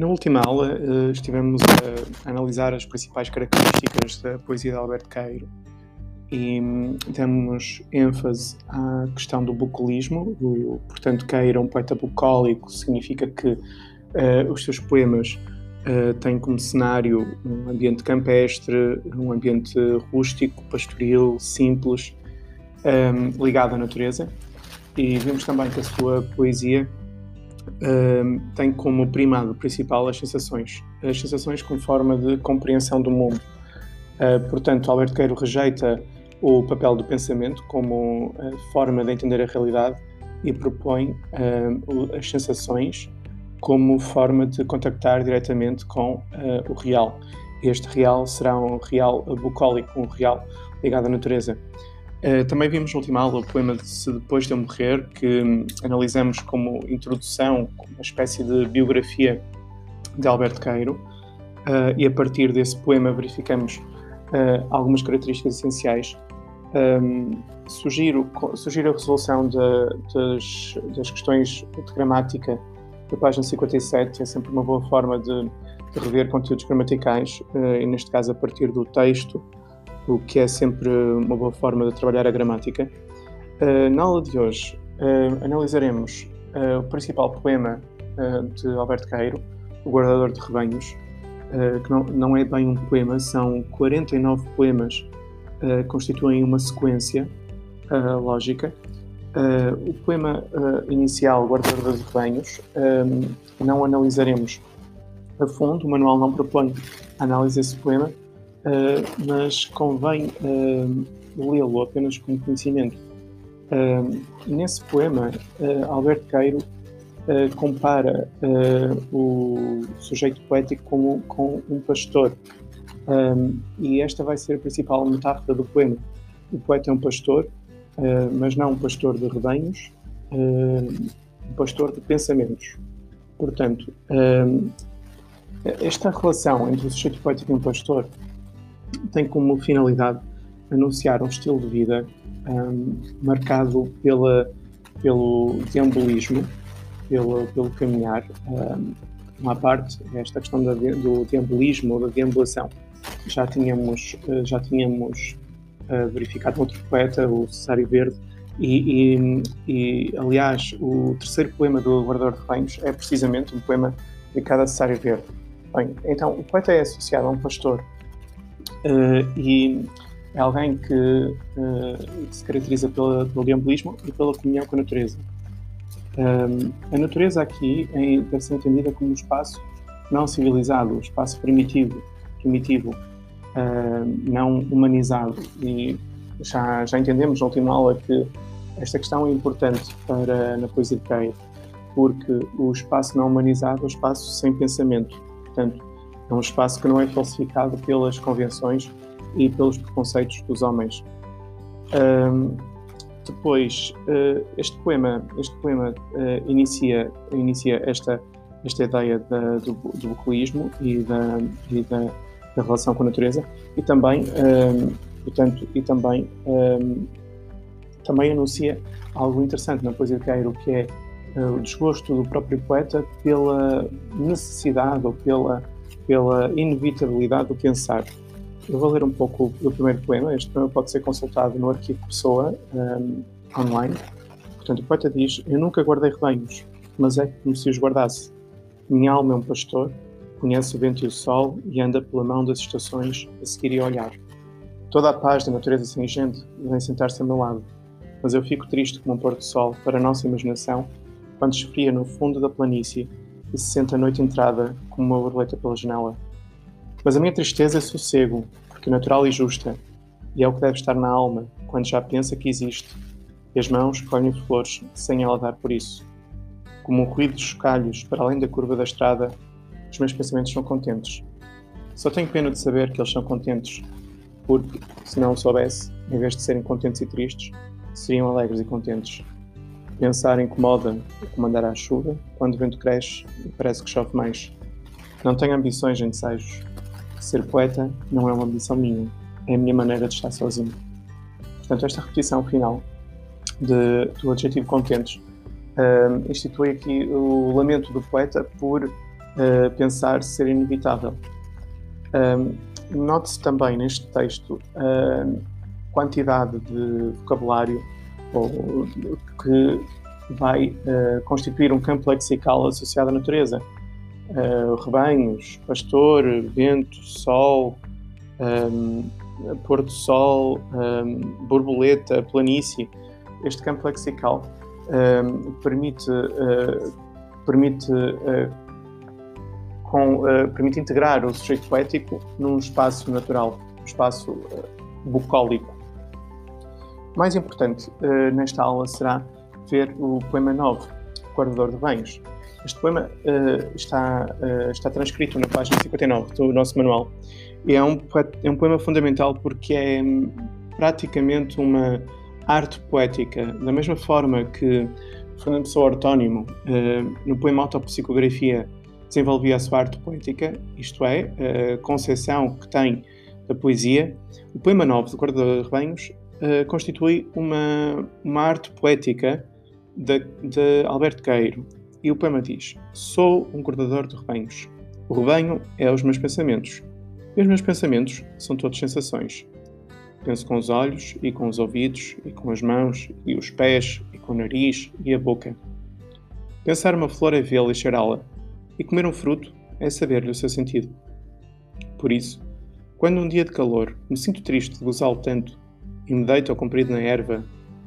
Na última aula uh, estivemos a analisar as principais características da poesia de Alberto Cairo e um, demos ênfase à questão do bucolismo, do, portanto Cairo é um poeta bucólico, significa que uh, os seus poemas uh, têm como cenário um ambiente campestre, um ambiente rústico, pastoril, simples, um, ligado à natureza. E vimos também que a sua poesia tem como primado principal as sensações, as sensações como forma de compreensão do mundo. Uh, portanto, Alberto Queiro rejeita o papel do pensamento como uh, forma de entender a realidade e propõe uh, as sensações como forma de contactar diretamente com o real. Este real será um real bucólico, um real ligado à natureza. Uh, também vimos na última aula o poema de Se Depois de Eu Morrer, que um, analisamos como introdução, como uma espécie de biografia de Alberto Queiro, uh, e a partir desse poema verificamos uh, algumas características essenciais. Um, sugiro, sugiro a resolução de, das, das, questões de gramática da página 57, é sempre uma boa forma de, de rever conteúdos gramaticais, e neste caso a partir do texto o que é sempre uma boa forma de trabalhar a gramática. Uh, na aula de hoje, uh, analisaremos uh, o principal poema de Alberto Cairo, O Guardador de Rebanhos, que não, não, é bem um poema, são 49 poemas que constituem uma sequência lógica. o poema inicial, Guardador de Rebanhos, não analisaremos a fundo, o manual não propõe a análise desse poema, uh, mas convém uh, lê-lo apenas como conhecimento. Uh, nesse poema, Alberto Cairo compara o sujeito poético com um pastor. e esta vai ser a principal metáfora do poema. O poeta é um pastor, mas não um pastor de rebanhos, um pastor de pensamentos. Portanto, esta relação entre o sujeito poético e um pastor tem como finalidade anunciar um estilo de vida um, marcado pela, pelo deambulismo, pelo, pelo caminhar. Um, uma parte é esta questão da, do deambulismo ou da deambulação. Já tínhamos, eh, já tínhamos uh, verificado outro poeta, o Cesário Verde, e, e, e, aliás, o terceiro poema do Guardador de Rebanhos é precisamente um poema dedicado a Cesário Verde. Bem, então, o poeta é associado a um pastor e é alguém que uh, se caracteriza pela, pelo deambulismo e pela comunhão com a natureza. Eh, a natureza aqui é, deve ser entendida como um espaço não civilizado, um espaço primitivo, primitivo não humanizado. E já, já entendemos na última aula que esta questão é importante para na poesia de Caio, porque o espaço não humanizado é um espaço sem pensamento. Portanto, é um espaço que não é falsificado pelas convenções e pelos preconceitos dos homens. Um, depois, uh, este poema, este poema uh, inicia, inicia esta, esta ideia da, do, do bucolismo e, da, e da, da, relação com a natureza e também, um, portanto, e também, um, também anuncia algo interessante na poesia de Cairo, que é uh, o desgosto do próprio poeta pela necessidade ou pela pela inevitabilidade do pensar. Eu vou ler um pouco do primeiro poema. Este poema pode ser consultado no arquivo Pessoa, um, online. Portanto, o poeta diz: Eu nunca guardei rebanhos, mas é como se os guardasse. Minha alma é um pastor, conhece o vento e o sol e anda pela mão das estações a seguir e a olhar. Toda a paz da natureza sem gente vem sentar-se ao meu lado, mas eu fico triste como um pôr-do-sol para a nossa imaginação quando esfria no fundo da planície e se sente a noite entrada como uma borboleta pela janela. Mas a minha tristeza é sossego, porque é natural e justa, e é o que deve estar na alma quando já pensa que existe, e as mãos colhem flores sem ela dar por isso. Como um ruído de chocalhos para além da curva da estrada, os meus pensamentos são contentes. Só tenho pena de saber que eles são contentes, porque, se não soubesse, em vez de serem contentes e tristes, seriam alegres e contentes. Pensar incomoda o comandar a chuva quando o vento cresce e parece que chove mais. Não tenho ambições nem desejos. Ser poeta não é uma ambição minha, é a minha maneira de estar sozinho. Portanto, esta repetição final de, do adjetivo contentes uh, institui aqui o lamento do poeta por uh, pensar ser inevitável. Um, Note-se também neste texto a quantidade de vocabulário ou, que vai uh, constituir um campo lexical associado à natureza. Uh, rebanhos, pastor, vento, sol, um, pôr do sol, um, borboleta, planície. Este campo lexical um, permite, uh, permite, com, permite integrar o sujeito poético num espaço natural, um espaço bucólico. Mais importante nesta aula será ver o poema 9, Guardador de Banhos. Este poema está, está transcrito na página 59 do nosso manual é um, é um poema fundamental porque é hum, praticamente uma arte poética, da mesma forma que Fernando Pessoa Ortónimo, uh, no poema Autopsicografia, desenvolvia a sua arte poética, isto é, a concepção que tem da poesia, o poema 9 do Guardador de Rebanhos uh, constitui uma, uma arte poética de, de Alberto Queiro. E o poema diz: Sou um guardador de rebanhos. O rebanho é os meus pensamentos. E os meus pensamentos são todos sensações. Penso com os olhos e com os ouvidos e com as mãos e os pés e com o nariz e a boca. Pensar uma flor é vê-la e cheirá-la, e comer um fruto é saber-lhe o seu sentido. Por isso, quando um dia de calor me sinto triste de gozá-lo tanto e me deito ao comprido na erva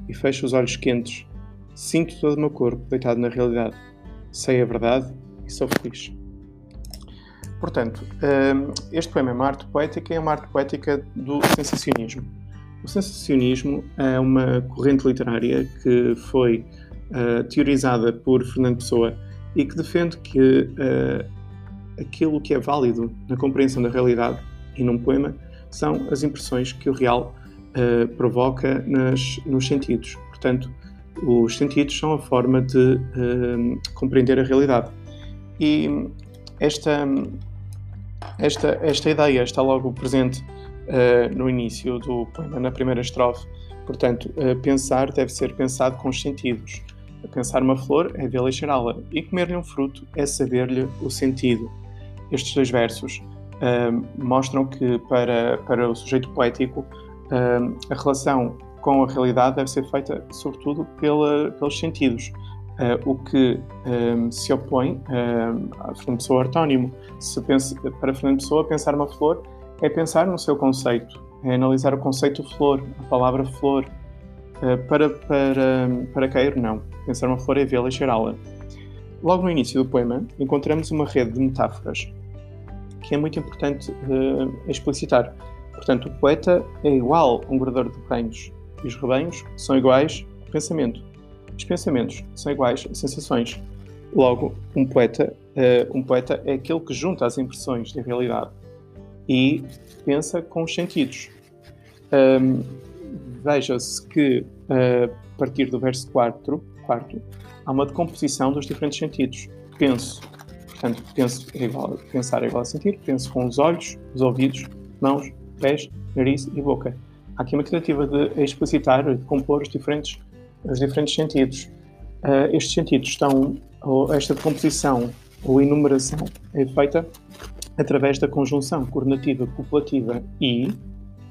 e fecho os olhos quentes, sinto todo o meu corpo deitado na realidade. Sei a verdade e sou feliz. Portanto, hum, este poema é uma arte poética e é uma arte poética do sensacionismo. O sensacionismo é uma corrente literária que foi uh, teorizada por Fernando Pessoa e que defende que uh, aquilo que é válido na compreensão da realidade e num poema são as impressões que o real uh, provoca nas, nos sentidos. Portanto, os sentidos são a forma de compreender a realidade. E esta esta, esta ideia está logo presente uh, no início do poema, na primeira estrofe. Portanto, uh, pensar deve ser pensado com os sentidos. Pensar uma flor é vê-la e cheirá-la, e comer-lhe um fruto é saber-lhe o sentido. Estes dois versos uh, mostram que, para, para o sujeito poético, a relação com a realidade deve ser feita, sobretudo, pela, pelos sentidos. Uh, o que um, se opõe uh, a Fernando Pessoa ortónimo. Se pensa, para Fernando Pessoa, pensar uma flor é pensar no seu conceito, é analisar o conceito flor, a palavra flor. Uh, para, para, para cair, não. Pensar uma flor é vê-la e cheirá-la. Logo no início do poema, encontramos uma rede de metáforas que é muito importante explicitar. Portanto, o poeta é igual a um guardador de rebanhos e os rebanhos são iguais ao pensamento. Os pensamentos são iguais a sensações. Logo, um poeta, uh, um poeta é aquele que junta as impressões da realidade e pensa com os sentidos. Um, Veja-se que, uh, a partir do verso 4, quarto, há uma decomposição dos diferentes sentidos. Penso, portanto, penso é igual, pensar é igual a sentir, penso com os olhos, os ouvidos, mãos, pés, nariz e boca. Há aqui uma tentativa de explicitar, de compor os diferentes os diferentes sentidos. Uh, estes sentidos estão, esta decomposição ou enumeração é feita através da conjunção coordenativa copulativa e,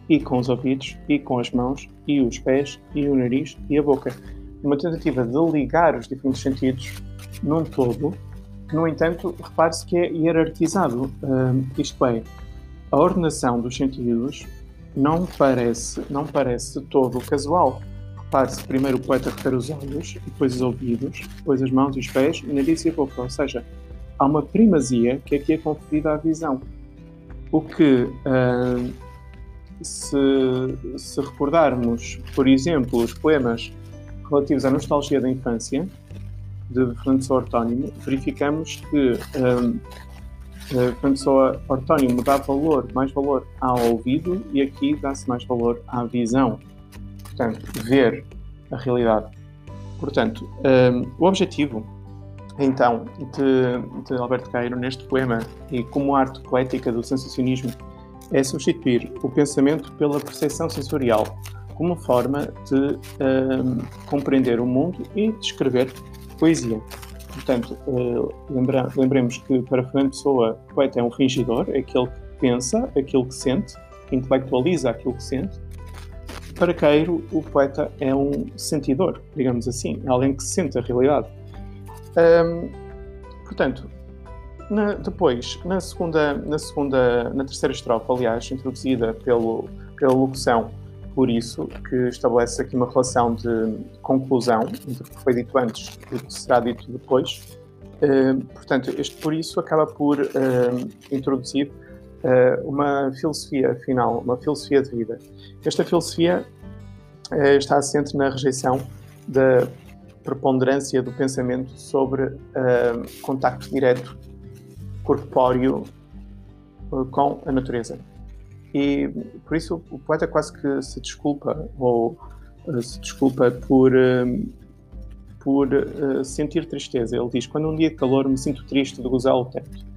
e com os ouvidos, e com as mãos, e os pés, e o nariz e a boca. Uma tentativa de ligar os diferentes sentidos num todo, no entanto, repare-se que é hierarquizado. Uh, isto é, a ordenação dos sentidos não parece, não parece todo casual Repare-se, primeiro o poeta refere os olhos, depois os ouvidos, depois as mãos e os pés, nariz e boca. Ou seja, há uma primazia que aqui é conferida à visão. O que, uh, se, se recordarmos, por exemplo, os poemas relativos à nostalgia da infância, de Pessoa Ortónimo, verificamos que um, uh, Fernando Pessoa Ortónimo dá valor, mais valor ao ouvido e aqui dá-se mais valor à visão portanto, ver a realidade. Portanto, um, o objetivo, então, de, de Alberto Cairo neste poema e como arte poética do sensacionismo é substituir o pensamento pela percepção sensorial como forma de um, compreender o mundo e de escrever poesia. Portanto, lembra, lembremos que para Fernando Pessoa, o poeta é um fingidor, é aquele que pensa aquilo que sente, intelectualiza aquilo que sente. Para Queiro, o poeta é um sentidor, digamos assim, alguém que sente a realidade. Portanto, na, depois, na segunda, na segunda, na terceira estrofe, aliás, introduzida pelo, pela locução, por isso, que estabelece aqui uma relação de conclusão entre o que foi dito antes e o que será dito depois. Uh, portanto, este por isso acaba por uh, introduzir uh, uma filosofia final, uma filosofia de vida. Esta filosofia está assente na rejeição da preponderância do pensamento sobre contacto direto corpóreo com a natureza. E por isso o poeta quase que se desculpa, ou uh, se desculpa por, uh, por uh, sentir tristeza. Ele diz: Quando um dia de calor me sinto triste de gozar o teto.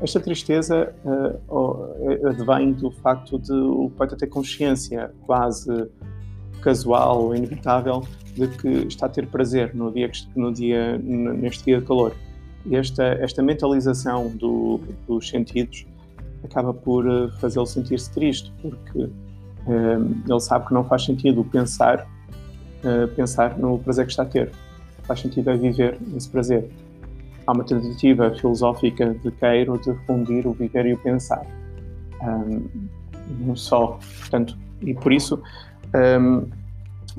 Esta tristeza advém do facto de o poeta ter consciência quase casual, inevitável, de que está a ter prazer no dia, no dia, neste dia de calor. Esta, esta mentalização do, dos sentidos acaba por uh, fazê-lo sentir-se triste, porque uh, ele sabe que não faz sentido pensar, uh, pensar no prazer que está a ter. Faz sentido é viver esse prazer. Há uma tentativa filosófica de Queiro de fundir o viver e o pensar. Um, só. Portanto, e por isso, um,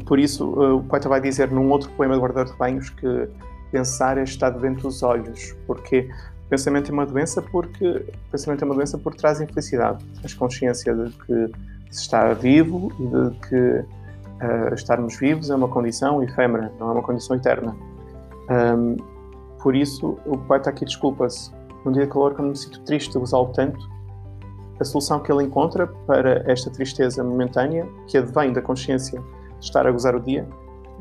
por isso o poeta vai dizer num outro poema de Guardador de Banhos que pensar é estar dentro dos olhos, porque pensamento é uma doença porque pensamento é uma doença porque traz infelicidade, traz consciência de que se está vivo e de que uh, estarmos vivos é uma condição efêmera, não é uma condição eterna. Um, por isso, o poeta aqui desculpa-se. Num dia de calor, quando me sinto triste de usá-lo tanto, a solução que ele encontra para esta tristeza momentânea, que advém da consciência de estar a gozar o dia,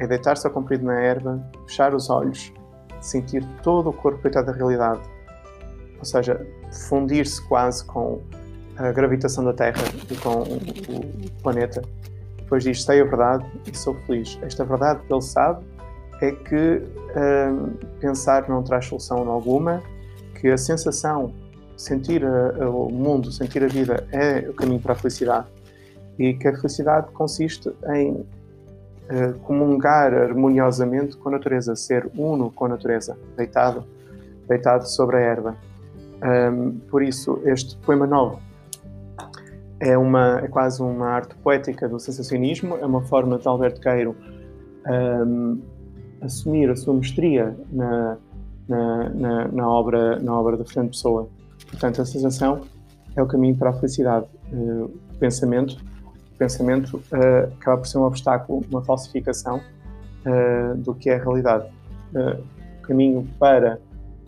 é deitar-se ao comprido na erva, fechar os olhos, sentir todo o corpo deitado da realidade, ou seja, fundir-se quase com a gravitação da Terra e com o, planeta. Depois diz: Sei a verdade e sou feliz. Esta verdade que ele sabe é que hum, pensar não traz solução alguma, que a sensação, sentir a, a, o mundo, sentir a vida é o caminho para a felicidade e que a felicidade consiste em uh, comungar harmoniosamente com a natureza, ser uno com a natureza, deitado, deitado sobre a erva. Um, por isso, este poema novo é, uma, é quase uma arte poética do sensacionismo, é uma forma de Alberto Queiro um, assumir a sua mestria na, na, na, na, obra, na obra de Fernando Pessoa. Portanto, a sensação é o caminho para a felicidade. Uh, o pensamento, o pensamento uh, acaba por ser um obstáculo, uma falsificação uh, do que é a realidade. o caminho para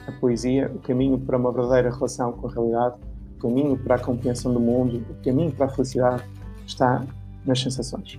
a poesia, o caminho para uma verdadeira relação com a realidade, o caminho para a compreensão do mundo, o caminho para a felicidade está nas sensações.